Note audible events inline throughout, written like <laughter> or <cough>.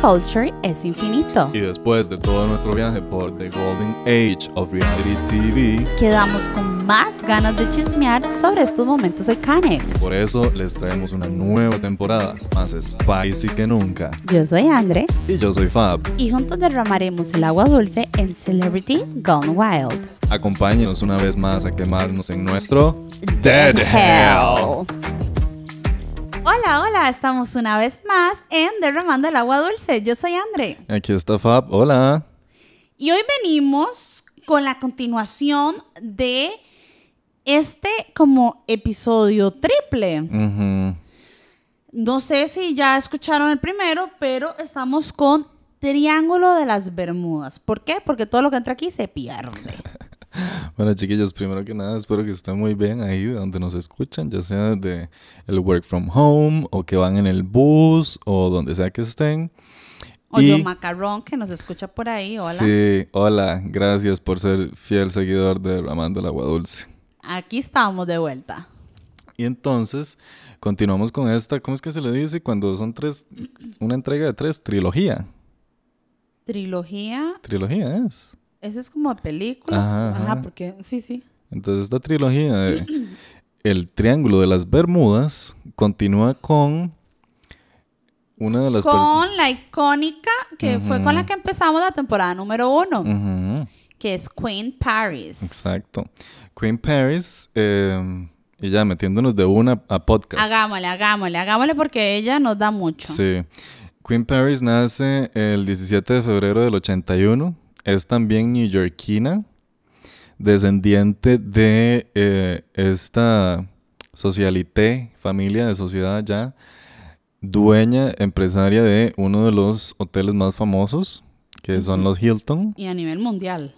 culture es infinito. Y después de todo nuestro viaje por The Golden Age of Reality TV, Quedamos con más ganas de chismear sobre estos momentos iconic. por eso les traemos una nueva temporada, más spicy que nunca. Yo soy Andre Y yo soy Fab. y juntos derramaremos el agua dulce en Celebrity Gone Wild. Acompáñenos una vez más a quemarnos en nuestro Dead Hell. Hola, hola, estamos una vez más en Derramando el agua dulce. Yo soy Andre. Aquí está Fab. Hola. Y hoy venimos con la continuación de este como episodio triple. No sé si ya escucharon el primero, pero estamos con Triángulo de las Bermudas. ¿Por qué? Porque todo lo que entra aquí se pierde. <laughs> <laughs> Bueno, chiquillos, primero que nada, espero que estén muy bien ahí de donde nos escuchan, ya sea de el work from home o que van en el bus o donde sea que estén. O Y- yo Macarrón, que nos escucha por ahí. Hola. Sí, hola, gracias por ser fiel seguidor de Ramando el Agua Dulce. Aquí estamos de vuelta. Y entonces, continuamos con esta, ¿cómo es que se le dice cuando son tres, una entrega de tres? Trilogía. Trilogía. Trilogía es. Ese es como películas. Ajá, Ajá, ajá. porque sí, sí. Entonces, esta trilogía de El Triángulo de las Bermudas continúa con una de las Con la icónica que fue con la que empezamos la temporada número uno, que es Queen Paris. Exacto. Queen Paris, eh, y ya metiéndonos de una a podcast. Hagámosle, hagámosle, hagámosle porque ella nos da mucho. Sí. Queen Paris nace el 17 de febrero del 81. Es también neoyorquina, descendiente de eh, esta socialité, familia de sociedad ya, dueña, empresaria de uno de los hoteles más famosos, que son los Hilton. Y a nivel mundial.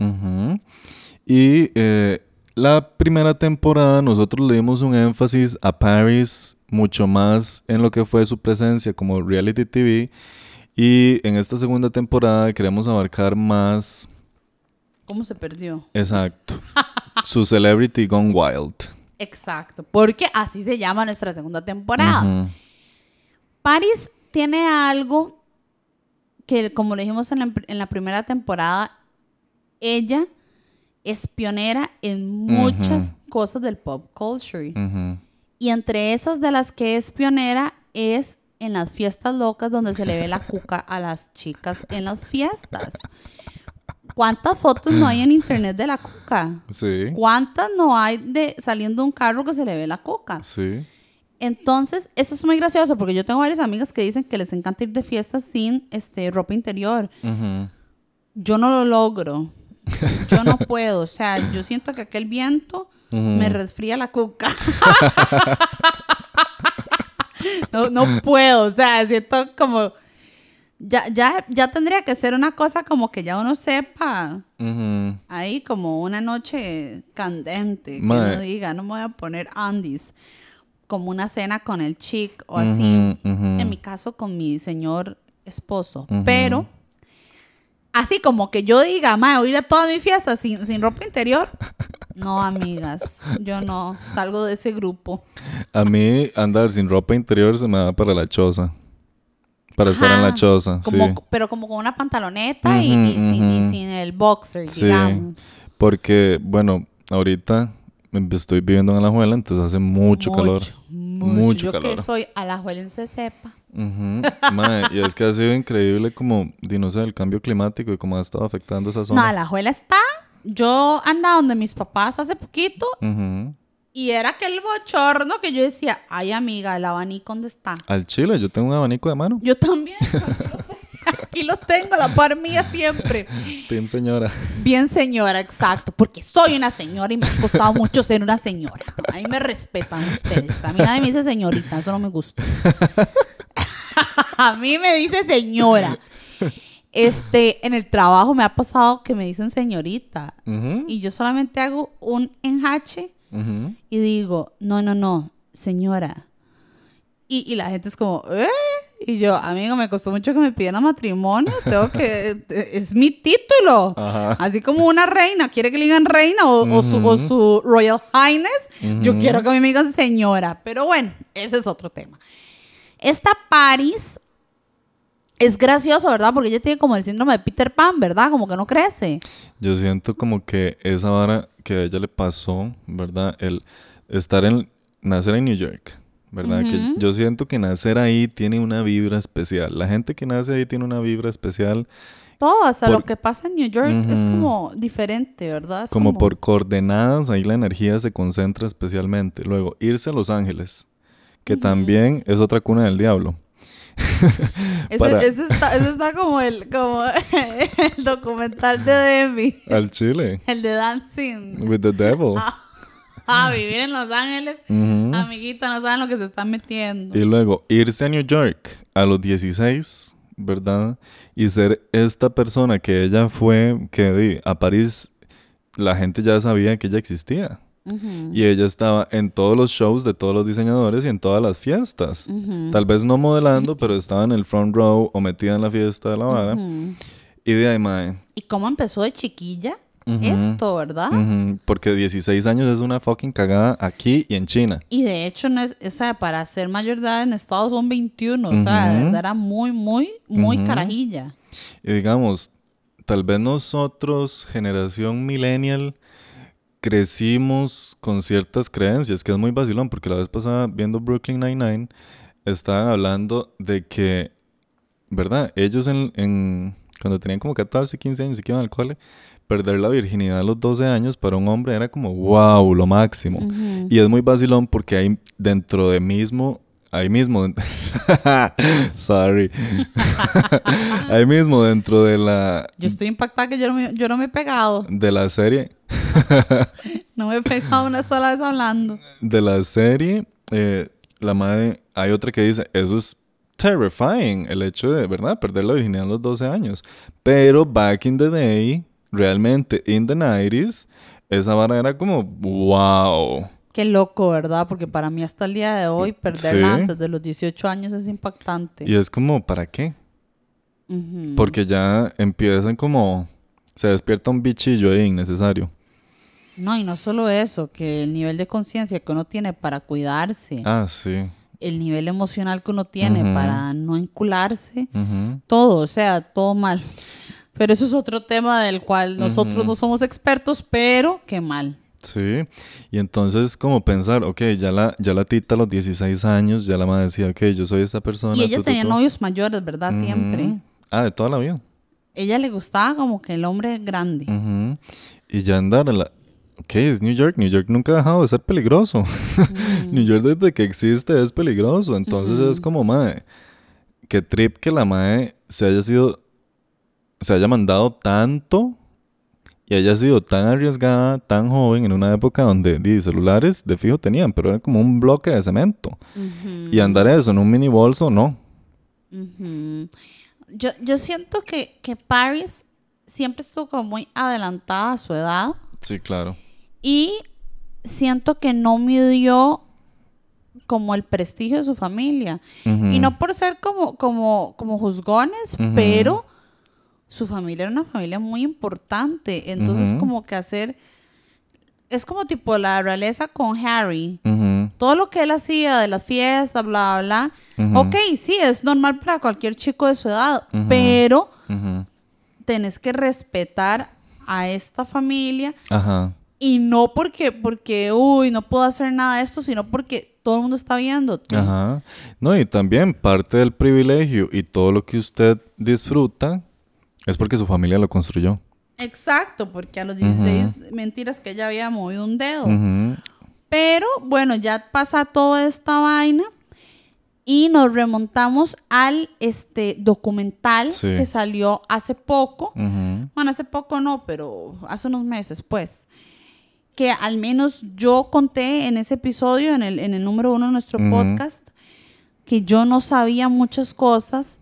Y eh, la primera temporada nosotros le dimos un énfasis a Paris mucho más en lo que fue su presencia como reality TV. Y en esta segunda temporada queremos abarcar más, ¿Cómo se perdió? exacto, su Celebrity Gone Wild. Exacto, porque así se llama nuestra segunda temporada. Ujú. Paris tiene algo que, como le dijimos en la, en la primera temporada, ella es pionera en muchas cosas del pop culture. Ujú. Y entre esas de las que es pionera es en las fiestas locas donde se le ve la cuca a las chicas en las fiestas. ¿Cuántas fotos no hay en internet de la cuca? Sí, ¿Cuántas no hay de saliendo de un carro que se le ve la cuca? sí. Entonces, eso es muy gracioso porque yo tengo varias amigas que dicen que les encanta ir de fiestas sin este, ropa interior. Yo no lo logro. Yo no puedo. O sea, yo siento que aquel viento me resfría la cuca. <laughs> <laughs> no, no puedo. O sea, siento como... Ya, ya, ya tendría que ser una cosa como que ya uno sepa. Ujú. Ahí como una noche candente. Que Mae. uno diga, no me voy a poner Andes. Como una cena con el chic o así. En mi caso, con mi señor esposo. Pero, así como que yo diga, ma, voy a ir a toda mi fiesta sin, sin ropa interior. <laughs> No, amigas. Yo no salgo de ese grupo. A mí andar sin ropa interior se me da para la choza. Para estar en la Ajá. choza, Como, sí. Pero como con una pantaloneta y, sin, y ujú. sin el boxer, Sí. digamos. Porque, bueno, ahorita estoy viviendo en Alajuela, entonces hace mucho, calor. Mucho, Mucho Yo calor. que soy alajuelense sepa. Ujú. Mae, y es que ha sido increíble como, no sé, el cambio climático y cómo ha estado afectando esa No, zona. Alajuela está. Yo andaba donde mis papás hace poquito Ujú. y era aquel bochorno que yo decía, ay amiga, el abanico, ¿dónde está? Al chile, yo tengo un abanico de mano. Yo también. Aquí lo tengo, a la par mía siempre. Team señora. Bien señora, exacto. Porque soy una señora y me ha costado mucho ser una señora. Ahí me respetan ustedes. A mí nadie me dice señorita, eso no me gusta. <laughs> a mí me dice señora. Este, en el trabajo me ha pasado que me dicen señorita. Y yo solamente hago un enjache ujú. y digo, no, no, no, señora. Y, y la gente es como, ¿eh? Y yo, amigo, me costó mucho que me pidieran matrimonio. Tengo que. <laughs> Es mi título. Ajá. Así como una reina quiere que le digan reina o, o su, o su Royal Highness. Yo quiero que a mí me digan señora. Pero bueno, ese es otro tema. Esta Paris Es gracioso, ¿verdad? Porque ella tiene como el síndrome de Peter Pan, ¿verdad? Como que no crece. Yo siento como que esa vara que a ella le pasó, ¿verdad? El estar en, nacer en New York, ¿verdad? Que yo siento que nacer ahí tiene una vibra especial. La gente que nace ahí tiene una vibra especial Todo, hasta Por- lo que pasa en New York es como diferente, ¿verdad? Como por coordenadas, ahí la energía se concentra especialmente. Luego, irse a Los Ángeles, que también es otra cuna del diablo. <laughs> Ese, para- ese está, ese está como el, como <laughs> el documental de Demi, Al Chile, el de Dancing. with the devil. Ah, <laughs> vivir en Los Ángeles. Ujú. Amiguita, no saben lo que se están metiendo. Y luego irse a New York a los 16, ¿verdad? Y ser esta persona que ella fue, que di, a París la gente ya sabía que ella existía. Y ella estaba en todos los shows de todos los diseñadores y en todas las fiestas. Tal vez no modelando, pero estaba en el front row o metida en la fiesta de la vara. Y de ahí, mae. ¿Y cómo empezó de chiquilla esto, verdad? Porque 16 años es una fucking cagada aquí y en China. Y de hecho, no es, o sea, para ser mayor de edad en Estados son 21. O sea, de Ujú. verdad era muy, muy, muy carajilla. Y digamos, tal vez nosotros, generación millennial, crecimos con ciertas creencias, que es muy vacilón, porque la vez pasada viendo Brooklyn Nine-Nine, estaban hablando de que, ¿verdad? Ellos en, en- cuando tenían como 14, 15 años y que iban al cole, perder la virginidad a los 12 años para un hombre era como, wow, lo máximo. Y es muy vacilón porque hay dentro de mismo, ahí mismo, <laughs> sorry, <laughs> ahí mismo dentro de la, Yo estoy impactada que yo no me, yo no me he pegado. de la serie, <laughs> No me he pegado una sola vez hablando. de la serie, eh, la madre, hay otra que dice, eso es terrifying, el hecho de, ¿verdad?, perder la virginidad a los 12 años. Pero back in the day, realmente, in the 90s, esa vara era como, wow. Qué loco, ¿verdad? Porque para mí hasta el día de hoy, perderla Sí. antes de los 18 años es impactante. Y es como, ¿para qué? Porque ya empiezan como... Se despierta un bichillo ahí innecesario. No, y no solo eso, que el nivel de conciencia que uno tiene para cuidarse, Ah, sí. el nivel emocional que uno tiene para no encularse, todo, o sea, todo mal. Pero eso es otro tema del cual nosotros no somos expertos, pero qué mal. Sí. Y entonces como pensar, ok, ya la, ya la tita a los 16 años, ya la madre decía, ok, yo soy esta persona. Y ella tu, tenía tu. novios mayores, ¿verdad? Siempre. Ah, de toda la vida. Ella le gustaba como que el hombre grande. Y ya andar a la... Ok, es New York. New York nunca ha dejado de ser peligroso. <laughs> New York desde que existe es peligroso. Entonces es como, madre, que trip que la madre se haya sido... Se haya mandado tanto y haya sido tan arriesgada, tan joven, en una época donde di, celulares de fijo tenían, pero era como un bloque de cemento. Y andar eso en un mini bolso, no. Yo, yo siento que, que Paris siempre estuvo como muy adelantada a su edad Sí, claro. y siento que no midió como el prestigio de su familia. Y no por ser como, como, como juzgones, pero su familia era una familia muy importante. Entonces como que hacer... Es como tipo la realeza con Harry. Todo lo que él hacía de las fiestas, bla, bla, bla. Ujú. Ok, sí, es normal para cualquier chico de su edad, pero tenés que respetar a esta familia Ajá. y no porque, porque, uy, no puedo hacer nada de esto, sino porque todo el mundo está viéndote. Ajá. No, y también parte del privilegio y todo lo que usted disfruta es porque su familia lo construyó. Exacto, porque a los 16 mentiras que ella había movido un dedo. Pero bueno, ya pasa toda esta vaina y nos remontamos al este documental Sí. que salió hace poco. Ujú. Bueno, hace poco no, pero hace unos meses, pues. Que al menos yo conté en ese episodio, en el, en el número uno de nuestro podcast, que yo no sabía muchas cosas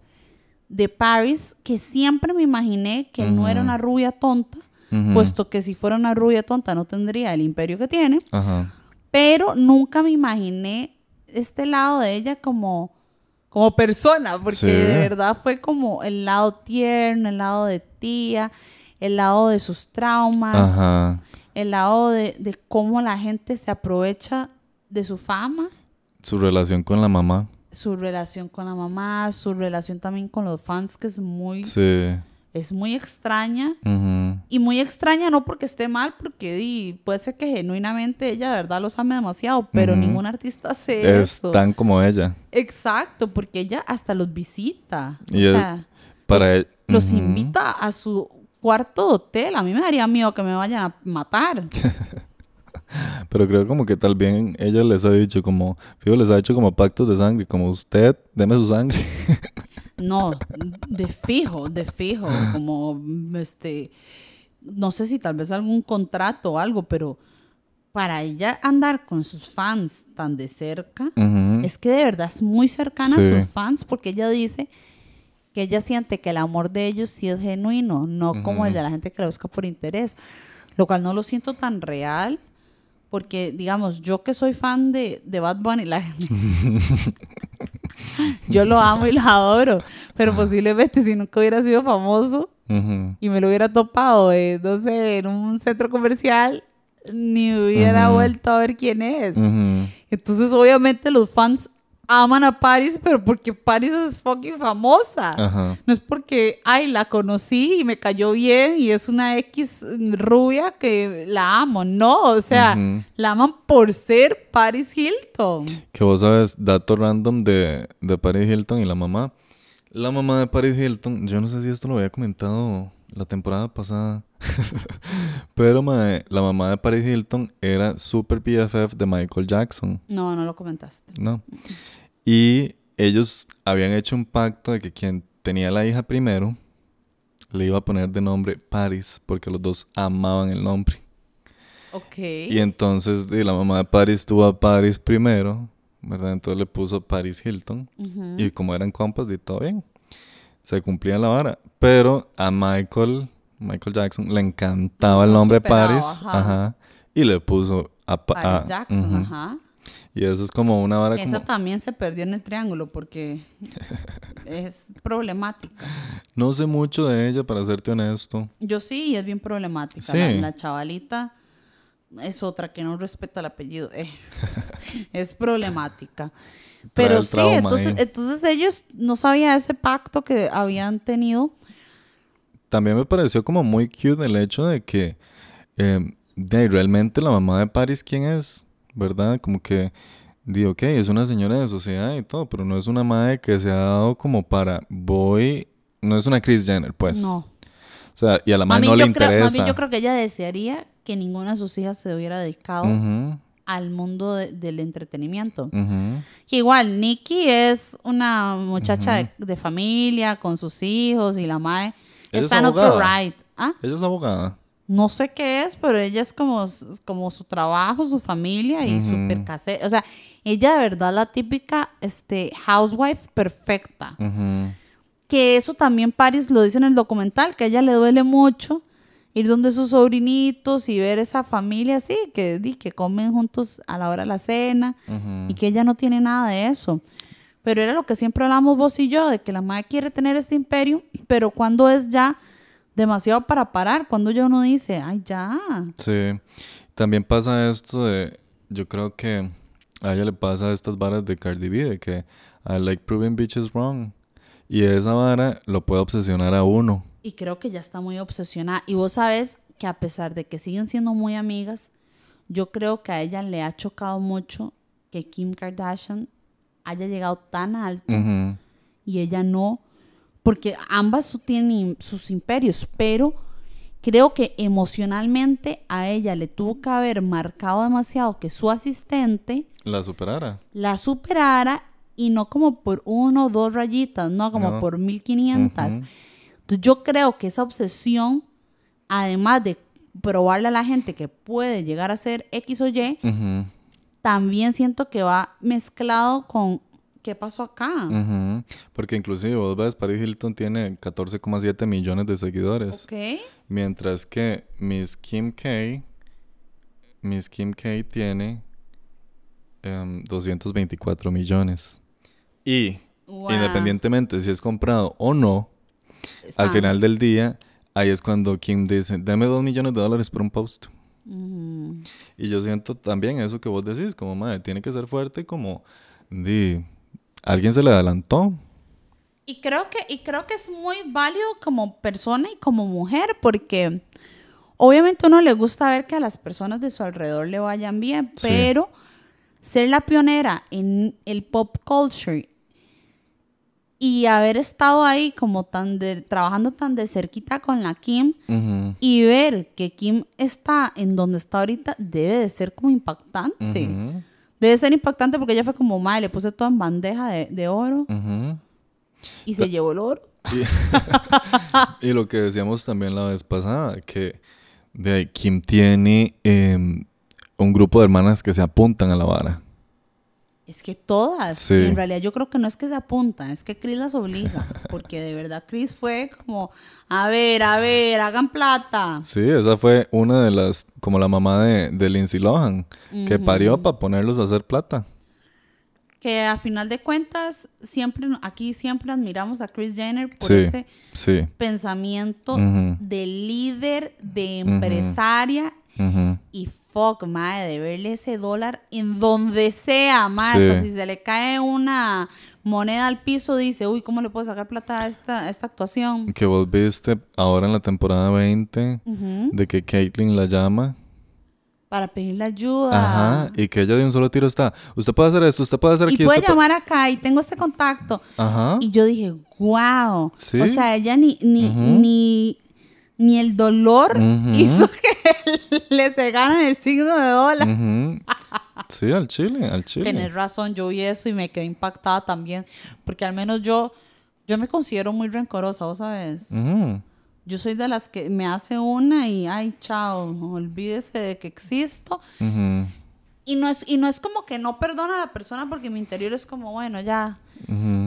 de Paris, que siempre me imaginé que no era una rubia tonta, puesto que si fuera una rubia tonta no tendría el imperio que tiene, Ajá. pero nunca me imaginé este lado de ella como, como persona, porque Sí. de verdad fue como el lado tierno, el lado de tía, el lado de sus traumas, Ajá. el lado de, de cómo la gente se aprovecha de su fama. Su relación con la mamá. Su relación con la mamá, su relación también con los fans, que es muy, Sí. es muy extraña. Y muy extraña, no porque esté mal, porque di, puede ser que genuinamente ella de verdad los ame demasiado, pero ningún artista hace Es eso. tan como ella. Exacto, porque ella hasta los visita. Y o sea, Para los, e- los invita a su cuarto de hotel. A mí me daría miedo que me vayan a matar. <laughs> Pero creo como que tal bien ella les ha dicho como, fijo, les ha hecho como pactos de sangre, como usted, deme su sangre. <laughs> No, de fijo, de fijo, como este, no sé si tal vez algún contrato o algo, pero para ella andar con sus fans tan de cerca, es que de verdad es muy cercana Sí. a sus fans porque ella dice que ella siente que el amor de ellos sí es genuino, no como el de la gente que lo busca por interés, lo cual no lo siento tan real. Porque, digamos, yo que soy fan de, de Bad Bunny, la <laughs> yo lo amo y lo adoro, pero posiblemente si nunca hubiera sido famoso y me lo hubiera topado, eh, no sé, en un centro comercial, ni hubiera vuelto a ver quién es. Entonces, obviamente, los fans aman a Paris, pero porque Paris es fucking famosa. Ajá. No es porque, ay, la conocí y me cayó bien y es una X rubia que la amo. No, o sea, la aman por ser Paris Hilton. Que vos sabes, dato random de, de Paris Hilton y la mamá. La mamá de Paris Hilton, yo no sé si esto lo había comentado la temporada pasada, <laughs> pero mae, la mamá de Paris Hilton era super BFF de Michael Jackson, No, no lo comentaste. ¿no? Y ellos habían hecho un pacto de que quien tenía la hija primero le iba a poner de nombre Paris, porque los dos amaban el nombre. Ok. Y entonces y la mamá de Paris tuvo a Paris primero, ¿verdad? Entonces le puso Paris Hilton. Y como eran compas y todo bien, se cumplía la vara. Pero a Michael, Michael Jackson, le encantaba el nombre Paris. ajá. Ajá. Y le puso a, Pa- Paris a- Jackson, ajá. Y eso es como una vara Esa como... también se perdió en el triángulo porque <laughs> es problemática. No sé mucho de ella, para serte honesto. Yo sí, y es bien problemática. Sí. La, la chavalita es otra que no respeta el apellido. eh. <laughs> es problemática. Pero sí, entonces, ahí. entonces ellos no sabían ese pacto que habían tenido. También me pareció como muy cute el hecho de que... eh, de realmente la mamá de Paris, ¿quién es? ¿Verdad? Como que... Digo, ok, es una señora de sociedad y todo, pero no es una madre que se ha dado como para... Voy... No es una Kris Jenner, pues. no. O sea, y a la madre no le creo, interesa. mami, yo creo que ella desearía que ninguna de sus hijas se hubiera dedicado Ujú, al mundo de- del entretenimiento. ujú. Que igual, Nikki es una muchacha de, de familia con sus hijos y la madre Ella es está en otro ride. ¿Ah? Ella es abogada. No sé qué es, pero ella es como, como su trabajo, su familia y súper casera. O sea, ella de verdad la típica este, housewife perfecta. Que eso también Paris lo dice en el documental, que a ella le duele mucho ir donde sus sobrinitos y ver esa familia así, que, di, que comen juntos a la hora de la cena y que ella no tiene nada de eso. Pero era lo que siempre hablamos vos y yo, de que la madre quiere tener este imperio, pero cuando es ya demasiado para parar, cuando ya uno dice, ay, ya. Sí. También pasa esto de... Yo creo que a ella le pasa estas varas de Cardi B, de que I like proving bitches wrong. Y esa vara lo puede obsesionar a uno. Y creo que ya está muy obsesionada. Y vos sabes que a pesar de que siguen siendo muy amigas, yo creo que a ella le ha chocado mucho que Kim Kardashian haya llegado tan alto Ujú. y ella no, porque ambas tienen sus imperios, pero creo que emocionalmente a ella le tuvo que haber marcado demasiado que su asistente La superara. la superara y no como por uno o dos rayitas, no como No. por 1500. Ujú. Entonces yo creo que esa obsesión, además de probarle a la gente que puede llegar a ser X o Y, también siento que va mezclado con qué pasó acá. Porque inclusive vos ves, Paris Hilton tiene 14,7 millones de seguidores. Ok. Mientras que Miss Kim K, Miss Kim K tiene em, 224 millones. Y Wow. independientemente si es comprado o no, al final del día, ahí es cuando Kim dice, dame 2 millones de dólares por un post. Y yo siento también eso que vos decís, como madre, tiene que ser fuerte como, di, alguien se le adelantó. Y creo que, y creo que es muy válido como persona y como mujer, porque obviamente a uno le gusta ver que a las personas de su alrededor le vayan bien, Sí. pero ser la pionera en el pop culture y haber estado ahí como tan de, trabajando tan de cerquita con la Kim y ver que Kim está en donde está ahorita debe de ser como impactante. Debe ser impactante porque ella fue como, madre, le puse todo en bandeja de, de oro y se llevó el oro. <laughs> Y lo que decíamos también la vez pasada, que de ahí Kim tiene em, un grupo de hermanas que se apuntan a la vara. Es que todas, Sí. en realidad yo creo que no es que se apuntan, es que Chris las obliga, porque de verdad Chris fue como, a ver, a ver, hagan plata. Sí, esa fue una de las, como la mamá de, de Lindsay Lohan, que parió para ponerlos a hacer plata. Que a final de cuentas, siempre, aquí siempre admiramos a Chris Jenner por Sí. ese Sí. pensamiento Ujú. de líder, de empresaria y fuck, madre, de verle ese dólar en donde sea, madre. Sí. si se le cae una moneda al piso, dice, uy, ¿cómo le puedo sacar plata a esta, a esta actuación? Que vos viste ahora en la temporada 20 Ujú. de que Caitlyn la llama. Para pedirle ayuda. Ajá. Y que ella de un solo tiro está. Usted puede hacer esto, usted puede hacer Y aquí. usted puede-". llamar acá y tengo este contacto. Ajá. Y yo dije, wow. Sí. O sea, ella ni, ni, ni, ni el dolor hizo <laughs> que le se gana el signo de dólar. Sí, al chile, al chile. Tenés razón, yo vi eso y me quedé impactada también. Porque al menos yo, yo me considero muy rencorosa, ¿vos sabes? Yo soy de las que me hace una y, ay, chao, olvídese de que existo. Y no es, y no es como que no perdona a la persona porque mi interior es como, bueno, ya,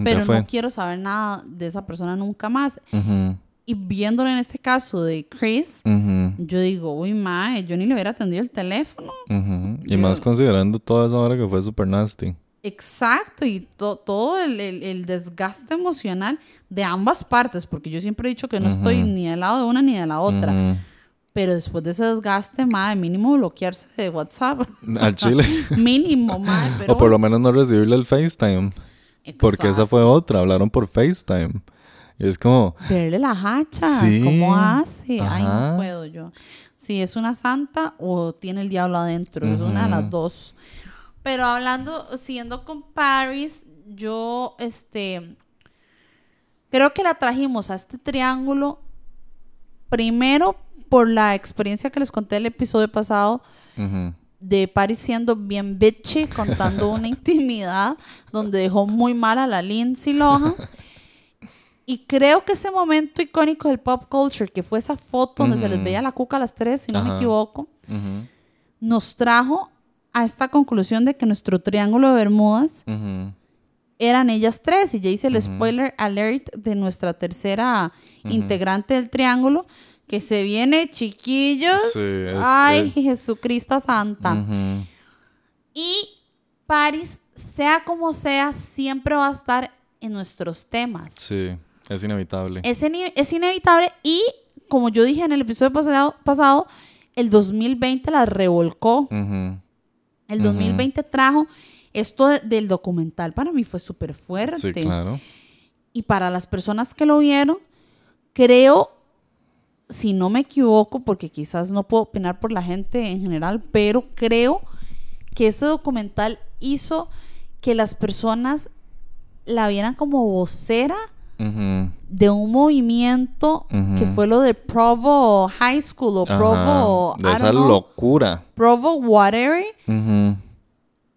pero no quiero saber nada de esa persona nunca más. Y viéndolo en este caso de Chris, yo digo, uy, mae, yo ni le hubiera atendido el teléfono. Y más considerando toda esa hora que fue super nasty. Exacto, y to- todo el, el- el desgaste emocional de ambas partes, porque yo siempre he dicho que no estoy ni del lado de una ni de la otra. Pero después de ese desgaste, mae, mínimo bloquearse de WhatsApp. Al <laughs> chile. mínimo, mae, <laughs> pero o por lo menos no recibirle el FaceTime. Porque esa fue otra. Hablaron por FaceTime. Y es como. Verle la hacha, Sí. ¿cómo hace? Ay, Ajá. no puedo yo. Si es una santa o tiene el diablo adentro, es una de las dos. Pero hablando, siguiendo con Paris, yo, este, creo que la trajimos a este triángulo primero por la experiencia que les conté el episodio pasado de Paris siendo bien bitchy, contando una <laughs> intimidad donde dejó muy mal a la Lindsay Lohan. <laughs> Y creo que ese momento icónico del pop culture, que fue esa foto donde se les veía la cuca a las tres, si no me equivoco, nos trajo a esta conclusión de que nuestro triángulo de Bermudas eran ellas tres. Y ya hice el spoiler alert de nuestra tercera integrante del triángulo, que se viene, chiquillos. Sí, es- Ay, es- Jesucristo Santa. Y Paris, sea como sea, siempre va a estar en nuestros temas. Sí, es inevitable. Es, es inevitable y, como yo dije en el episodio pasado, pasado el 2020 la revolcó. El Ujú. 2020 trajo esto de- del documental. Para mí fue súper fuerte. Sí, claro. Y para las personas que lo vieron, creo, si no me equivoco, porque quizás no puedo opinar por la gente en general, pero creo que ese documental hizo que las personas la vieran como vocera De un movimiento que fue lo de Provo High School o Provo, Ajá, De esa know, locura. Provo whatever.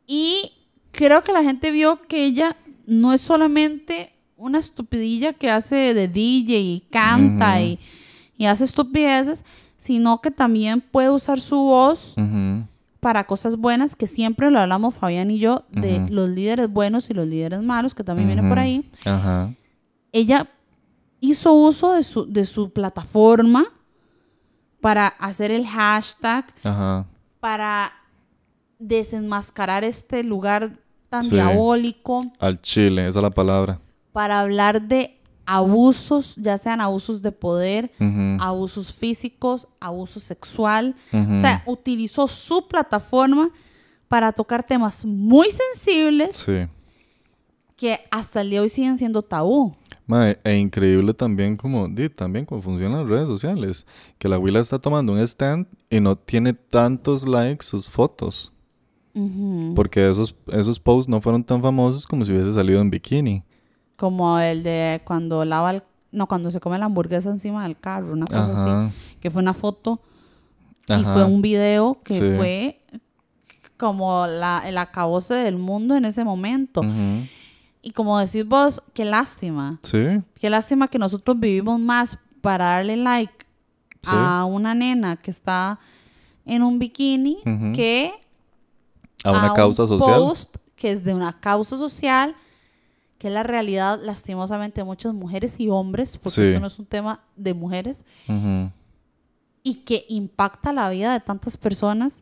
Y creo que la gente vio que ella no es solamente una estupidilla que hace de DJ y canta y, y hace estupideces, sino que también puede usar su voz para cosas buenas, que siempre lo hablamos Fabián y yo, de los líderes buenos y los líderes malos, que también viene por ahí. Ajá. Ella hizo uso de su, de su plataforma para hacer el hashtag, Ajá. para desenmascarar este lugar tan Sí. diabólico, Al chile, esa es la palabra. para hablar de abusos, ya sean abusos de poder, abusos físicos, abuso sexual. O sea, utilizó su plataforma para tocar temas muy sensibles Sí. que hasta el día de hoy siguen siendo tabú. Mae, e increíble también como, di, también cómo funcionan las redes sociales. Que la abuela está tomando un stand y no tiene tantos likes sus fotos. Porque esos, esos posts no fueron tan famosos como si hubiese salido en bikini. Como el de cuando lava el... No, cuando se come la hamburguesa encima del carro, una cosa así. Que fue una foto y Ajá. fue un video que Sí. fue como la, el acabose del mundo en ese momento. Ujú. Y como decís vos, qué lástima. Sí, Qué lástima que nosotros vivimos más para darle like Sí. a una nena que está en un bikini que a una un causa social. post que es de una causa social, que es la realidad lastimosamente de muchas mujeres y hombres, porque Sí. esto no es un tema de mujeres, y que impacta la vida de tantas personas,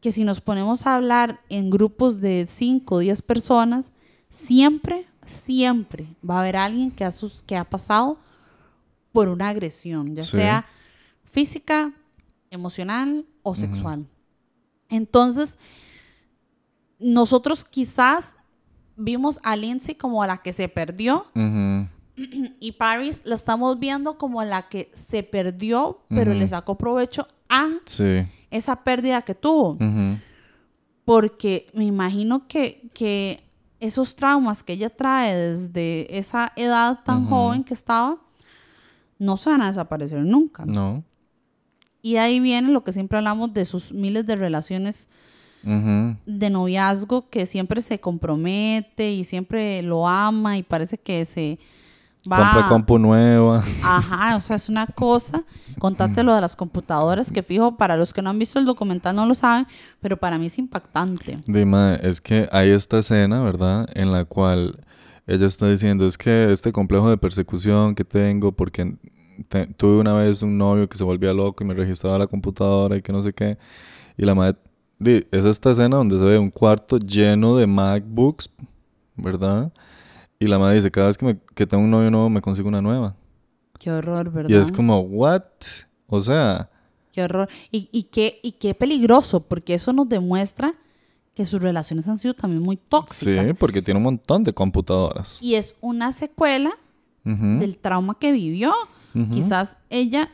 que si nos ponemos a hablar en grupos de 5 o 10 personas, siempre, siempre va a haber alguien que ha, sus- que ha pasado por una agresión, ya Sí. sea física, emocional o sexual. Entonces, nosotros quizás vimos a Lindsay como la que se perdió y Paris la estamos viendo como la que se perdió, pero le sacó provecho a Sí. esa pérdida que tuvo. Porque me imagino que, que esos traumas que ella trae desde esa edad tan joven que estaba, no se van a desaparecer nunca. No. Y ahí viene lo que siempre hablamos de sus miles de relaciones de noviazgo que siempre se compromete y siempre lo ama y parece que se va Compra compu nueva. Ajá, o sea, es una cosa. Contate lo de las computadoras, que fijo, para los que no han visto el documental no lo saben, pero para mí es impactante. Dime, es que hay esta escena, ¿verdad? En la cual ella está diciendo, es que este complejo de persecución que tengo porque te- tuve una vez un novio que se volvía loco y me registraba la computadora y que no sé qué. Y la madre, es esta escena donde se ve un cuarto lleno de MacBooks, ¿verdad? Y la madre dice, cada vez que, me- que tengo un novio nuevo me consigo una nueva. Qué horror, ¿verdad? Y es como, ¿what? O sea, Qué horror. Y, y, qué, y qué peligroso, porque eso nos demuestra que sus relaciones han sido también muy tóxicas. sí, porque tiene un montón de computadoras. Y es una secuela del trauma que vivió. Quizás ella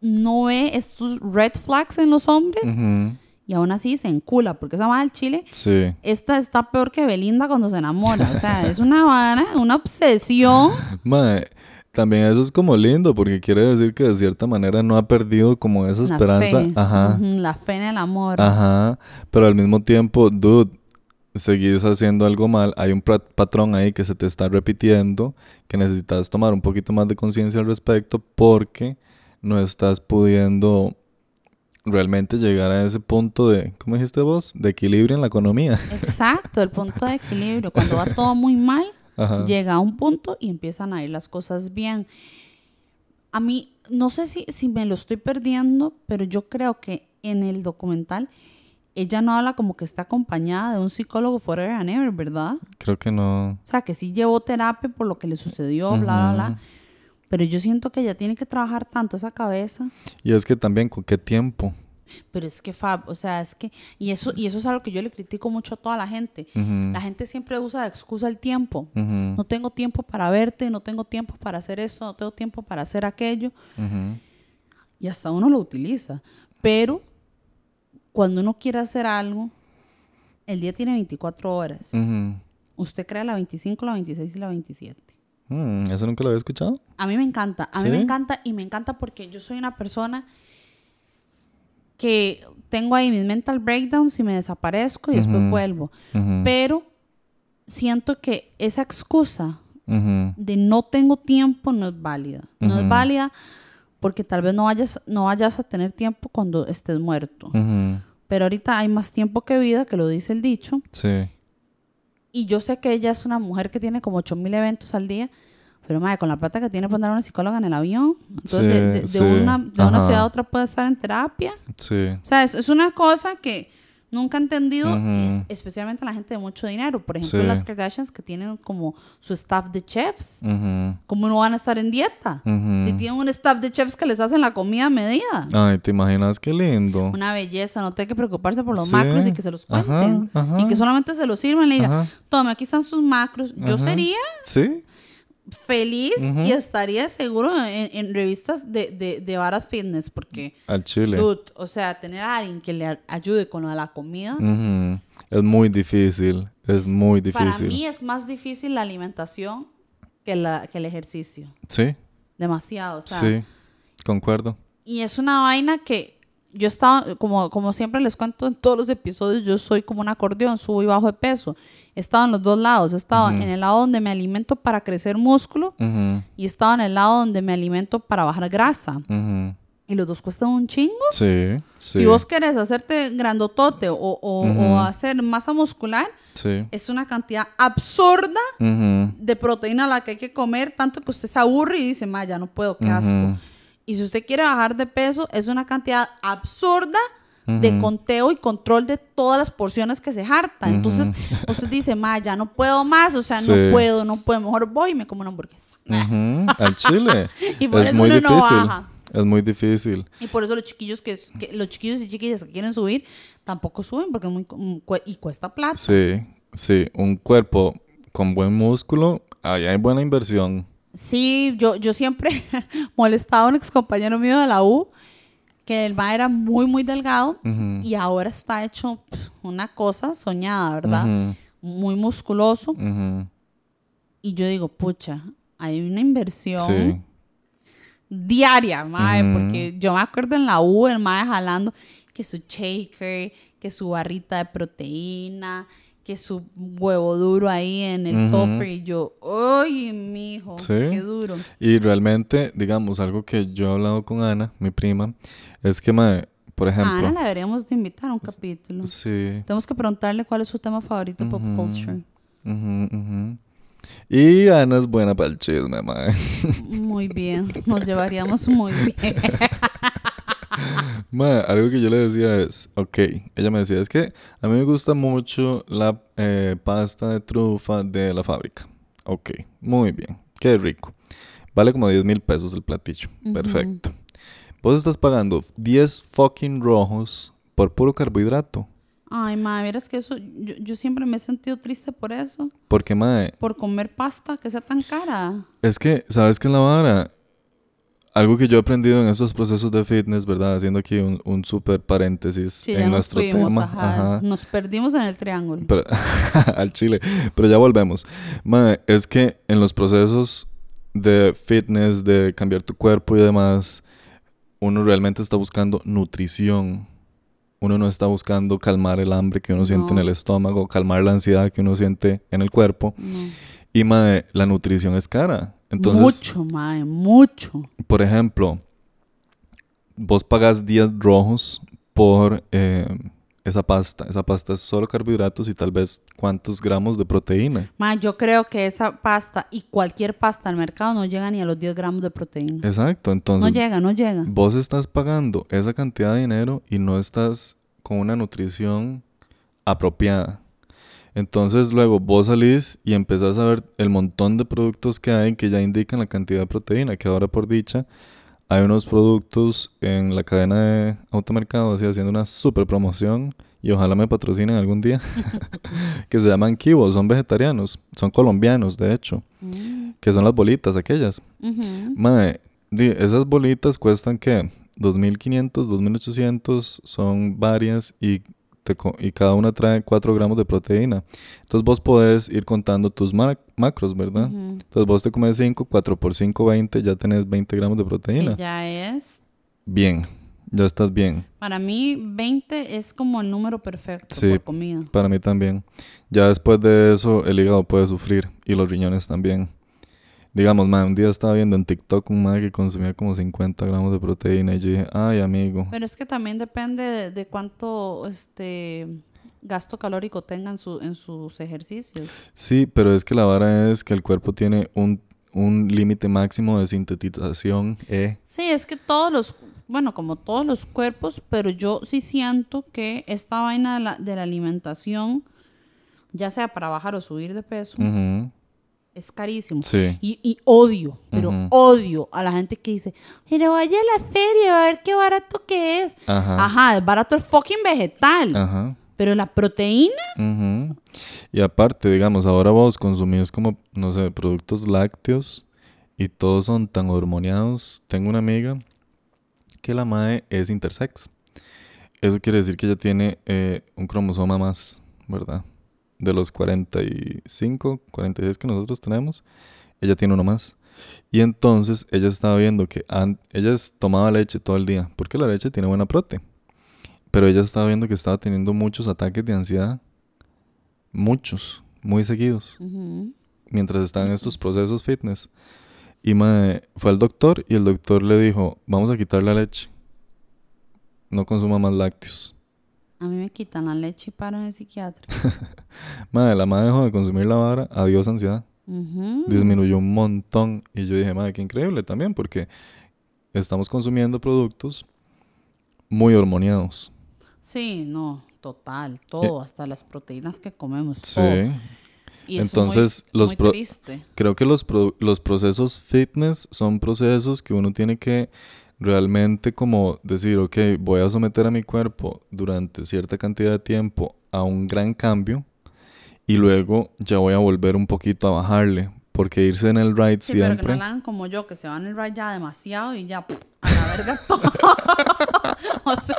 no ve estos red flags en los hombres ujú. Y aún así se encula, porque esa madre del chile Sí. esta está peor que Belinda cuando se enamora. O sea, es una vara, una obsesión. <laughs> También eso es como lindo porque quiere decir que de cierta manera no ha perdido como esa La esperanza. fe. Ajá. La fe en el amor. Ajá. Pero al mismo tiempo, dude, seguís haciendo algo mal. Hay un patrón ahí que se te está repitiendo que necesitas tomar un poquito más de conciencia al respecto porque no estás pudiendo realmente llegar a ese punto de, ¿cómo dijiste vos? De equilibrio en la economía. Exacto, el punto de equilibrio. <laughs> Cuando va todo muy mal, Ajá. llega a un punto y empiezan a ir las cosas bien. A mí, no sé si, si me lo estoy perdiendo, pero yo creo que en el documental ella no habla como que está acompañada de un psicólogo forever and ever, ¿verdad? Creo que no. O sea, que sí llevó terapia por lo que le sucedió, bla, bla, bla. Pero yo siento que ella tiene que trabajar tanto esa cabeza. Y es que también, ¿con qué tiempo? Pero es que Fab, o sea, es que, y eso, y eso es algo que yo le critico mucho a toda la gente. La gente siempre usa de excusa el tiempo. No tengo tiempo para verte, no tengo tiempo para hacer esto, no tengo tiempo para hacer aquello. Y hasta uno lo utiliza. Pero cuando uno quiere hacer algo, el día tiene 24 horas. Usted crea la 25, la 26 y la 27. Mm, ¿Eso nunca lo había escuchado? A mí me encanta, a mí me encanta y me encanta porque yo soy una persona que tengo ahí mis mental breakdowns y me desaparezco y después vuelvo. Pero siento que esa excusa de no tengo tiempo no es válida. No es válida porque tal vez no vayas, no vayas a tener tiempo cuando estés muerto. Pero ahorita hay más tiempo que vida, que lo dice el dicho. Sí. Y yo sé que ella es una mujer que tiene como 8000 eventos al día. Pero, madre, con la plata que tiene para andar una psicóloga en el avión. Entonces, Sí, de, de- de sí. una, de una ciudad a otra puede estar en terapia. Sí. O sea, es, es una cosa que Nunca he entendido, es- especialmente la gente de mucho dinero. Por ejemplo, Sí. las Kardashians que tienen como su staff de chefs. Ujú, ¿Cómo no van a estar en dieta? Si tienen un staff de chefs que les hacen la comida a medida. Ay, ¿te imaginas qué lindo? Una belleza, no tiene que preocuparse por los Sí. macros y que se los cuenten. ajá. Y que solamente se los sirvan y le digan, tome, aquí están sus macros. Yo sería Sí, feliz y estaría seguro en, en revistas de, de, de varas fitness porque, al chile. dude, o sea, tener a alguien que le ayude con lo de la comida. Es muy difícil, es muy para difícil. mí es más difícil la alimentación que, la, que el ejercicio. Sí, Demasiado, o sea. sí, concuerdo. Y es una vaina que yo estaba, como, como siempre les cuento en todos los episodios, yo soy como un acordeón, subo y bajo de peso. He estado en los dos lados. He estado en el lado donde me alimento para crecer músculo y he estado en el lado donde me alimento para bajar grasa. Y los dos cuestan un chingo. Sí, sí. Si vos querés hacerte grandotote o, o- o Ujú. hacer masa muscular, Sí. es una cantidad absurda de proteína la que hay que comer, tanto que usted se aburre y dice, ma, ya no puedo, qué asco. Y si usted quiere bajar de peso, es una cantidad absurda de conteo y control de todas las porciones que se harta. Entonces, usted dice, ma, ya no puedo más, o sea, Sí. no puedo, no puedo, mejor voy y me como una hamburguesa. ujú. Al chile. <laughs> Y por es eso muy uno no difícil. baja. Es muy difícil. Y por eso los chiquillos que, que- los chiquillos y chiquillas que quieren subir tampoco suben porque es muy cu- y cuesta plata. Sí, sí. Un cuerpo con buen músculo, ahí hay buena inversión. Sí, yo, yo siempre <laughs> molestaba a un ex compañero mío de la U que el ma era muy, muy delgado y ahora está hecho una cosa soñada, ¿verdad? Muy musculoso. Y yo digo, pucha, hay una inversión Sí. diaria, mae, porque yo me acuerdo en la U, el mae jalando que su shaker, que su barrita de proteína, que su huevo duro ahí en el Ujú. topper y yo, ¡ay, mijo! Sí. ¡Qué duro! Y realmente, digamos, algo que yo he hablado con Ana, mi prima, es que, mae, por A ejemplo... Ana la deberíamos de invitar a un capítulo. Sí. Tenemos que preguntarle cuál es su tema favorito de pop culture. Y Ana es buena para el chisme, mae. Muy bien, nos llevaríamos muy <laughs> bien. Mae, algo que yo le decía es, ok, ella me decía, es que a mí me gusta mucho la eh, pasta de trufa de la fábrica. Ok, muy bien, qué rico. Vale como 10 mil pesos el platillo. Perfecto. Vos estás pagando 10 fucking rojos por puro carbohidrato. Ay, madre, verás que eso, yo, yo siempre me he sentido triste por eso, Porque, mae, por comer pasta que sea tan cara. es que, ¿sabes qué es la vara? Algo que yo he aprendido en esos procesos de fitness, ¿verdad? Haciendo aquí un, un súper paréntesis Sí, en ya nos nuestro fuimos, tema. ajá. Ajá. Nos perdimos en el triángulo. Pero- <laughs> al chile. Pero ya volvemos. Mae, es que en los procesos de fitness, de cambiar tu cuerpo y demás, uno realmente está buscando nutrición. Uno no está buscando calmar el hambre que uno siente en No. el estómago, calmar la ansiedad que uno siente en el cuerpo. No. Y mae, la nutrición es cara. Entonces, mucho, madre, mucho. por ejemplo, vos pagas 10 rojos por eh, esa pasta. Esa pasta es solo carbohidratos y tal vez cuántos gramos de proteína. Ma, yo creo que esa pasta y cualquier pasta al mercado no llega ni a los 10 gramos de proteína. Exacto, No entonces llega, no llega. vos estás pagando esa cantidad de dinero y no estás con una nutrición apropiada. Entonces luego vos salís y empezás a ver el montón de productos que hay que ya indican la cantidad de proteína, que ahora por dicha hay unos productos en la cadena de automercado así haciendo una super promoción y ojalá me patrocinen algún día <laughs> que se llaman Kibo, son vegetarianos, son colombianos de hecho, Mm, que son las bolitas aquellas. ujú. Mae, di- esas bolitas cuestan ¿qué? 2.500, 2.800, son varias y, te y cada una trae 4 gramos de proteína. Entonces vos podés ir contando tus ma- macros, ¿verdad? Ujú. Entonces vos te comes 5, 4 por 5, 20, ya tenés 20 gramos de proteína. Ya es. Bien, ya estás bien. Para mí, 20 es como el número perfecto Sí. por comida. Para mí también. Ya después de eso el hígado puede sufrir y los riñones también. Digamos, man, un día estaba viendo en TikTok un man que consumía como 50 gramos de proteína y yo dije, ay, amigo. Pero es que también depende de, de cuánto este gasto calórico tengan su, en sus ejercicios. Sí, pero es que la vara es que el cuerpo tiene un, un límite máximo de sintetización E. Sí, es que todos los, bueno, como todos los cuerpos, pero yo sí siento que esta vaina de la, de la alimentación, ya sea para bajar o subir de peso, Ujú. Es carísimo. Sí. Y, y odio, pero odio a la gente que dice, pero vaya a la feria a ver qué barato que es. Ajá. Ajá, es barato el fucking vegetal. Ajá. Pero la proteína, Ujú. Y aparte, digamos, ahora vos consumís como, no sé, productos lácteos y todos son tan hormoneados. Tengo una amiga que la madre es intersex. Eso quiere decir que ella tiene eh, un cromosoma más, ¿verdad? De los 45, 46 que nosotros tenemos, ella tiene uno más. Y entonces ella estaba viendo que ella es- tomaba leche todo el día, porque la leche tiene buena prote. Pero ella estaba viendo que estaba teniendo muchos ataques de ansiedad. Muchos, muy seguidos, mientras estaba en estos procesos fitness. Y mae, fue al doctor y el doctor le dijo, vamos a quitar la leche. No consuma más lácteos. A mí me quitan la leche y paro en el psiquiatra. <laughs> Madre, la madre dejó de consumir la vara, adiós ansiedad. Disminuyó un montón. Y yo dije, madre, qué increíble también, porque estamos consumiendo productos muy hormoneados. Sí, no, total, todo, hasta las proteínas que comemos. Sí. todo. Y eso Entonces, muy, los muy pro- triste. Creo que los, pro- los procesos fitness son procesos que uno tiene que realmente como decir, ok, voy a someter a mi cuerpo durante cierta cantidad de tiempo a un gran cambio y luego ya voy a volver un poquito a bajarle, porque irse en el ride Sí, pero que no siempre... hagan como yo, que se van el ride ya demasiado y ya pff, a la verga todo. <laughs> o sea,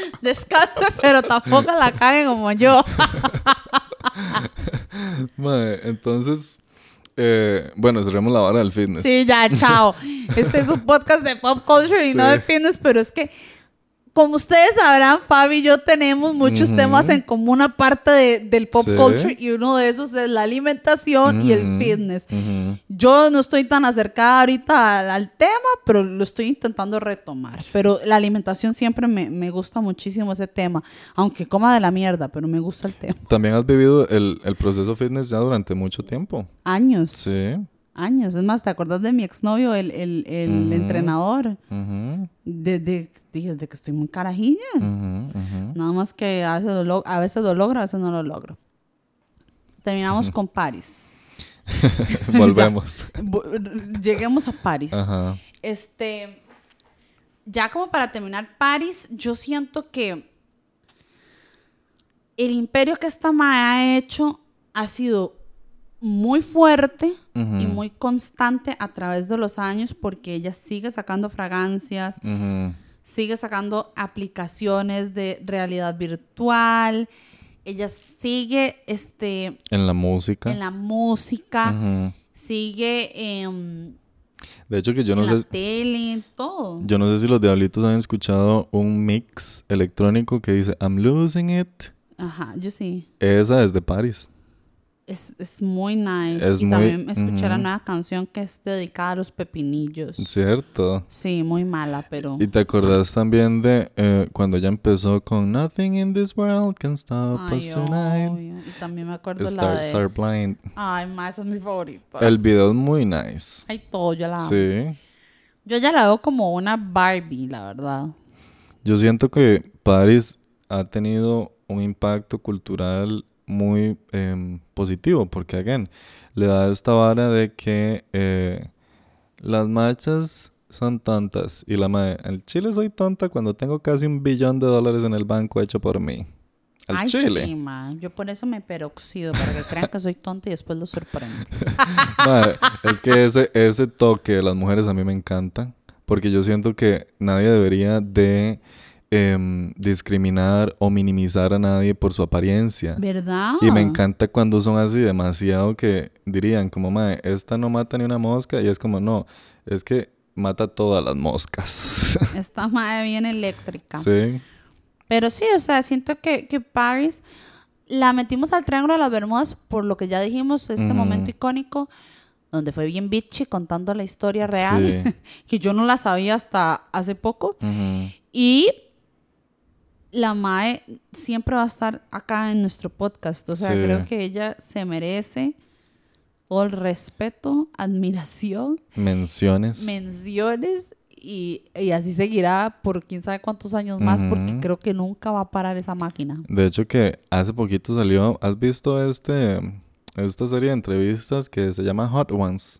<laughs> descanse, pero tampoco la cague como yo. <laughs> Mae, entonces, eh, bueno, cerremos la vara del fitness. Sí, ya, chao. <laughs> Este es un podcast de pop culture y no de fitness, pero es que, como ustedes sabrán, Fabi y yo tenemos muchos temas en común aparte de- del pop Sí. culture y uno de esos es la alimentación y el fitness. Yo no estoy tan acercada ahorita al, al tema, pero lo estoy intentando retomar. Pero la alimentación siempre me, me gusta muchísimo ese tema, aunque coma de la mierda, pero me gusta el tema. También has vivido el, el proceso fitness ya durante mucho tiempo. Años, Sí. Años. Es más, ¿te acuerdas de mi exnovio, el, el, el entrenador? Ujú, Desde, desde que estoy muy carajilla. Nada más que a veces, lo, a veces lo logro, a veces no lo logro. Terminamos con Paris. <laughs> <laughs> Volvemos. Bu- Lleguemos a Paris. Este, ya como para terminar Paris, yo siento que el imperio que esta mae ha hecho ha sido muy fuerte y muy constante a través de los años porque ella sigue sacando fragancias, sigue sacando aplicaciones de realidad virtual, ella sigue este, En la música. en la música, sigue em, De hecho que yo no en la sé, tele, todo. yo no sé si los diablitos han escuchado un mix electrónico que dice I'm losing it. Ajá, yo sí. Esa es de Paris. Es, es muy nice. Es y muy- también escuché la ujú. nueva canción que es dedicada a los pepinillos. Cierto. Sí, muy mala, pero... Y te acordás también de eh, cuando ella empezó con Nothing in this world can stop Ay, us tonight. obvio. Y también me acuerdo la Star, de... Blind. Ay, esa es mi favorita. El video es muy nice. Ay, todo, yo la amo. Sí. Yo ya la veo como una Barbie, la verdad. Yo siento que Paris ha tenido un impacto cultural muy em, positivo, porque, again, le da esta vara de que eh, las machas son tontas. Y la madre, al chile soy tonta cuando tengo casi un billón de dólares en el banco hecho por mí. Al Ay, chile. sí, ma. Yo por eso me peroxido, para que crean que soy tonta y después lo sorprendo. <laughs> Madre, es que ese, ese toque de las mujeres a mí me encanta, porque yo siento que nadie debería de em, discriminar o minimizar a nadie por su apariencia. ¿Verdad? Y me encanta cuando son así demasiado que dirían como, madre, esta no mata ni una mosca y es como, no, es que mata todas las moscas. <laughs> Esta madre bien eléctrica. sí. Pero sí, o sea, siento que, que Paris la metimos al Triángulo de las Bermudas por lo que ya dijimos, este momento icónico, donde fue bien bitchy contando la historia real, Sí. <laughs> que yo no la sabía hasta hace poco. Ujú. Y la Mae siempre va a estar acá en nuestro podcast. O sea, Sí. creo que ella se merece todo el respeto, admiración, Menciones. menciones y, y así seguirá por quién sabe cuántos años más, porque creo que nunca va a parar esa máquina. De hecho que hace poquito salió, ¿has visto este esta serie de entrevistas que se llama Hot Ones?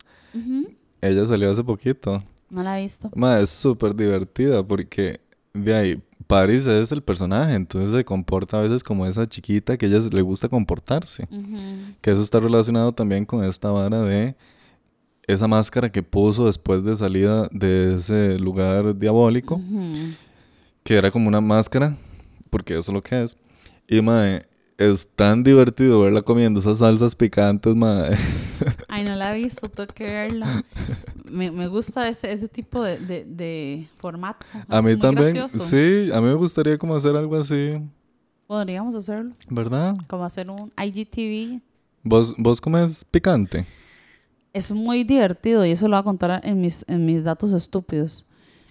Ella salió hace poquito. No la he visto. Ma, es súper divertida porque de ahí Paris es el personaje, entonces se comporta a veces como esa chiquita que a ella le gusta comportarse. Que eso está relacionado también con esta vara de esa máscara que puso después de salida de ese lugar diabólico, que era como una máscara, porque eso es lo que es. Y mae, es tan divertido verla comiendo esas salsas picantes, mae. <laughs> Ay, no la he visto, tengo que verla. Me, me gusta ese, ese tipo de, de, de formato. A Es mí también, gracioso. sí, a mí me gustaría como hacer algo así, Podríamos hacerlo. ¿verdad? Como hacer un IGTV. ¿Vos, vos comes picante? Es muy divertido y eso lo voy a contar en mis, en mis datos estúpidos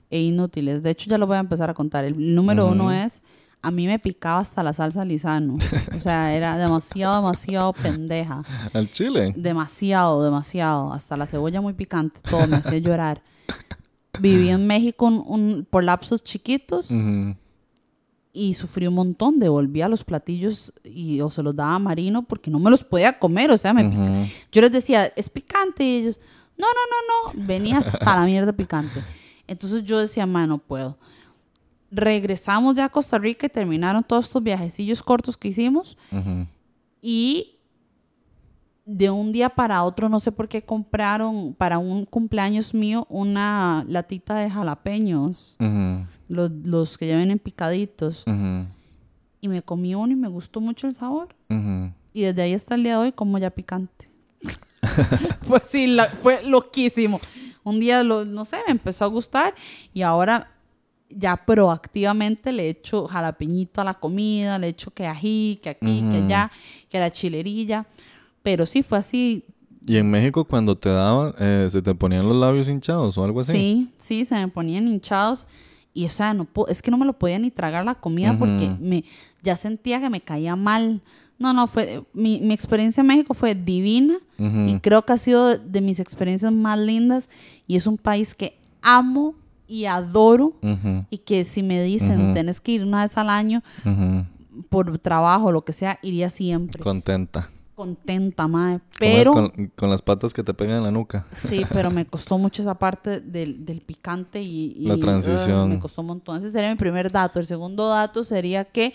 e inútiles. De hecho, ya lo voy a empezar a contar. El número uno es, a mí me picaba hasta la salsa lisano. O sea, era demasiado, demasiado pendeja. ¿Al chile? Demasiado, demasiado. Hasta la cebolla muy picante, todo me hacía llorar. Viví en México un, un- por lapsos chiquitos y sufrí un montón. Devolvía los platillos y o se los daba a Marino porque no me los podía comer. O sea, me Ujú. yo les decía, es picante. Y ellos, no, no, no, no. Venía hasta la mierda picante. Entonces yo decía, ma, no puedo. Regresamos ya a Costa Rica y terminaron todos estos viajecillos cortos que hicimos. Ujú. Y de un día para otro, no sé por qué compraron para un cumpleaños mío una latita de jalapeños, Ujú. los, los que ya vienen picaditos. Ujú. Y me comí uno y me gustó mucho el sabor. Y desde ahí hasta el día de hoy como ya picante. fue <laughs> sí, la- fue loquísimo. Un día, lo, no sé, me empezó a gustar y ahora ya proactivamente le echo jalapeñito a la comida, le echo que ají, que aquí, que Ujú. allá, que la chilerilla. Pero sí, fue así. ¿Y en México cuando te daba, eh, se te ponían los labios hinchados o algo así? Sí, sí, se me ponían hinchados. Y, o sea, no es que no me lo podía ni tragar la comida porque me, ya sentía que me caía mal. No, no, fue, mi, mi experiencia en México fue divina y creo que ha sido de mis experiencias más lindas y es un país que amo y adoro y que si me dicen Ujú. tenés que ir una vez al año por trabajo lo que sea, iría siempre. Contenta. Contenta, madre. Pero... Con, con las patas que te pegan en la nuca. Sí, pero me costó mucho esa parte del, del picante y, y, La transición. me costó un montón. Ese sería mi primer dato. El segundo dato sería que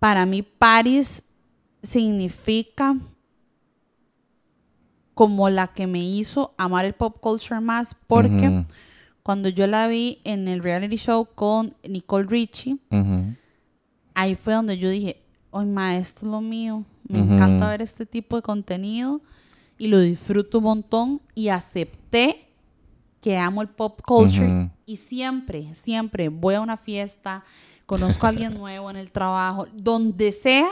para mí Paris significa como la que me hizo amar el pop culture más porque. Cuando yo la vi en el reality show con Nicole Richie, ahí fue donde yo dije, oye, ma, esto es lo mío. Me encanta ver este tipo de contenido y lo disfruto un montón y acepté que amo el pop culture y siempre, siempre voy a una fiesta, conozco a alguien <laughs> nuevo en el trabajo, donde sea,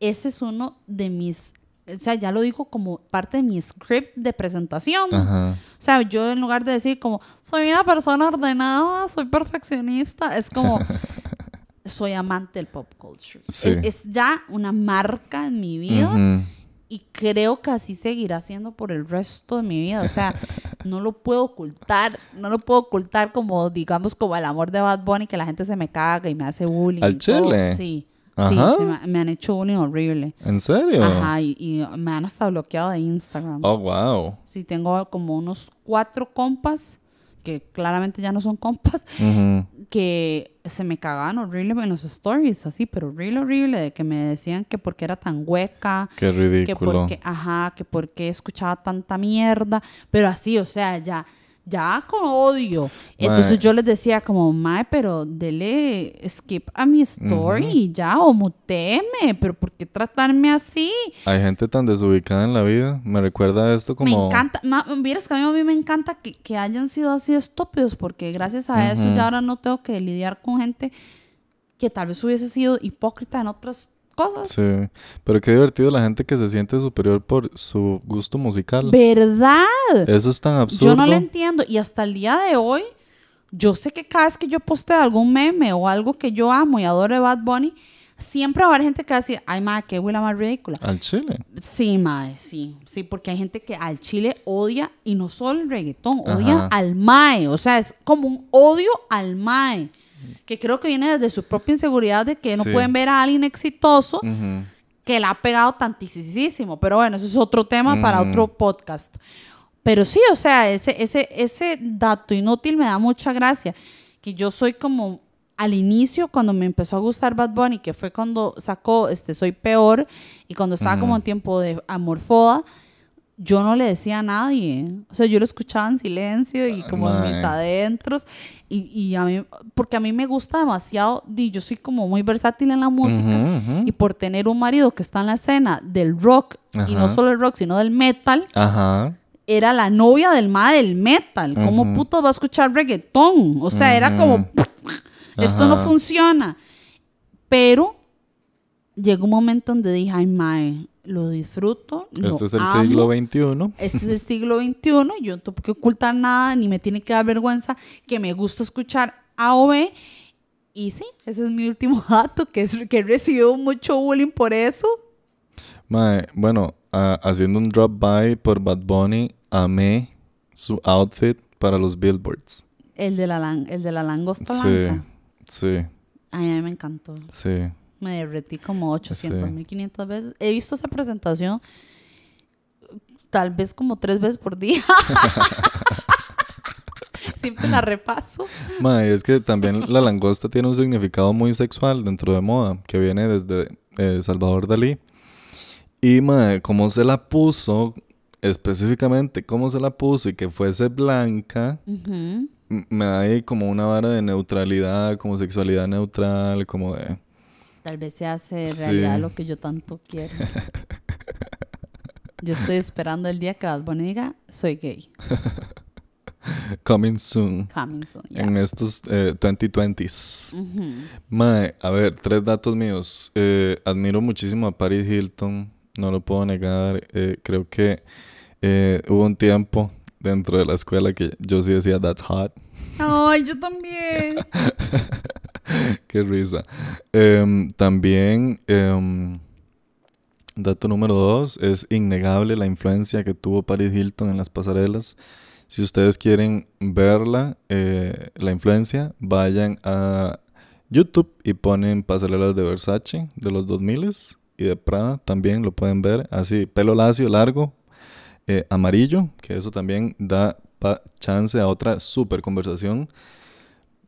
ese es uno de mis, o sea, ya lo digo como parte de mi script de presentación. Ajá. O sea, yo en lugar de decir como, soy una persona ordenada, soy perfeccionista, es como, <laughs> soy amante del pop culture. Sí. Es, es ya una marca en mi vida Ujú. y creo que así seguirá siendo por el resto de mi vida. O sea, <laughs> no lo puedo ocultar, no lo puedo ocultar como, digamos, como el amor de Bad Bunny, que la gente se me caga y me hace bullying. ¿Al chile? Sí, Ajá. sí, me, me han hecho bullying horrible. ¿En serio? Ajá, y, y me han hasta bloqueado de Instagram. Oh, wow. Sí, tengo como unos cuatro compas, que claramente ya no son compas, Ujú. que se me cagaban horrible en los stories, así, pero horrible, horrible, de que me decían que porque era tan hueca, Qué que ridículo. porque, ajá, que porque escuchaba tanta mierda, pero así, o sea, ya, ya con odio. Entonces Mae. yo les decía como, mae, pero dele skip a mi story y ya, o muteme, pero ¿por qué tratarme así? Hay gente tan desubicada en la vida. Me recuerda esto como... Me encanta, ma, vieras que a mí, a mí me encanta que, que hayan sido así estúpidos, porque gracias a eso ya ahora no tengo que lidiar con gente que tal vez hubiese sido hipócrita en otras cosas. Sí. Pero qué divertido la gente que se siente superior por su gusto musical. ¿Verdad? Eso es tan absurdo. Yo no lo entiendo. Y hasta el día de hoy, yo sé que cada vez que yo posteo algún meme o algo que yo amo y adoro de Bad Bunny, siempre va a haber gente que va a decir, ay, madre, qué huela más ridícula. Al chile. Sí, madre, sí. Sí, porque hay gente que al chile odia, y no solo el reggaetón, odia Ajá. al mae. O sea, es como un odio al mae. Que creo que viene desde su propia inseguridad de que no Sí. pueden ver a alguien exitoso que la ha pegado tantísimo. Pero bueno, eso es otro tema para Ujú. otro podcast. Pero sí, o sea, ese, ese, ese dato inútil me da mucha gracia. Que yo soy como al inicio, cuando me empezó a gustar Bad Bunny, que fue cuando sacó este Soy Peor, y cuando estaba como en tiempo de amorfoda, yo no le decía a nadie. O sea, yo lo escuchaba en silencio y como en mis adentros. Y, y a mí, porque a mí me gusta demasiado, y yo soy como muy versátil en la música. Y por tener un marido que está en la escena del rock, y no solo el rock, sino del metal, era la novia del ma del metal. ¿Cómo puto va a escuchar reggaetón? O sea, era como, esto no funciona. Pero llegó un momento donde dije, ay, mae, lo disfruto, lo Este es el amo. siglo XXI. Este es el siglo XXI, yo no tengo que ocultar nada, ni me tiene que dar vergüenza, que me gusta escuchar A o B. Y sí, ese es mi último <laughs> dato, que es que he recibido mucho bullying por eso. Mae, bueno, ah, haciendo un drop by por Bad Bunny, amé su outfit para los billboards. El de la, el de la langosta Sí, blanca. sí, Ay, a mí me encantó. sí. Me derretí como 800, Sí. 1500 veces. He visto esa presentación tal vez como tres veces por día. <laughs> Siempre la repaso. Mae, es que también la langosta tiene un significado muy sexual dentro de moda, que viene desde eh, Salvador Dalí. Y mae, cómo se la puso, específicamente cómo se la puso y que fuese blanca, me da ahí como una vara de neutralidad, como sexualidad neutral, como de... Tal vez se hace Sí. realidad lo que yo tanto quiero. Yo estoy esperando el día que Bad Bunny diga, soy gay. <laughs> Coming soon. Coming soon, ya. En estos eh, 2020s. Ujú. Mae, a ver, tres datos míos. Eh, admiro muchísimo a Paris Hilton, no lo puedo negar. Eh, creo que eh, hubo un tiempo dentro de la escuela que yo sí decía, that's hot. Ay, yo también. <laughs> Qué risa. Em, también, em, dato número dos, es innegable la influencia que tuvo Paris Hilton en las pasarelas. Si ustedes quieren verla, eh, la influencia, vayan a YouTube y ponen pasarelas de Versace de los 2000 y de Prada también lo pueden ver. Así, pelo lacio, largo, eh, amarillo, que eso también da chance a otra super conversación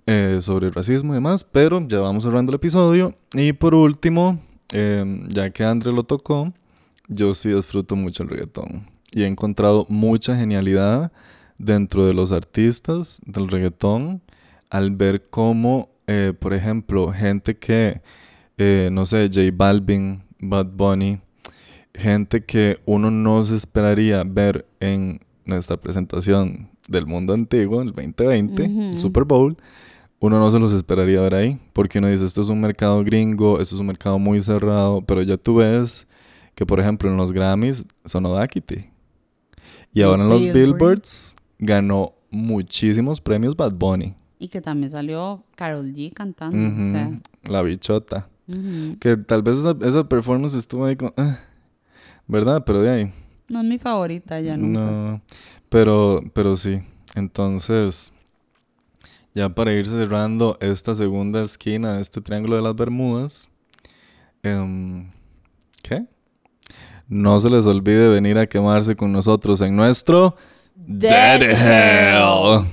eh, sobre racismo y demás, pero ya vamos cerrando el episodio. Y por último, em, ya que André lo tocó, yo sí disfruto mucho el reggaetón. Y he encontrado mucha genialidad dentro de los artistas del reggaetón al ver cómo, eh, por ejemplo, gente que, eh, no sé, J Balvin, Bad Bunny, gente que uno no se esperaría ver en nuestra presentación del mundo antiguo, el 2020, Ujú. Super Bowl, uno no se los esperaría ver ahí, porque uno dice, esto es un mercado gringo, esto es un mercado muy cerrado, pero ya tú ves que, por ejemplo, en los Grammys sonó Daquiti. Y ahora en los Billboard. Billboards ganó muchísimos premios Bad Bunny. Y que también salió Carol G cantando. Ujú, O sea, La bichota. Que tal vez esa, esa performance estuvo ahí como... "Ah", ¿Verdad? Pero de ahí. No es mi favorita ya nunca. No, pero, pero sí. Entonces, ya para ir cerrando esta segunda esquina de este triángulo de las Bermudas, em, ¿qué? No se les olvide venir a quemarse con nosotros en nuestro Dead. Hell.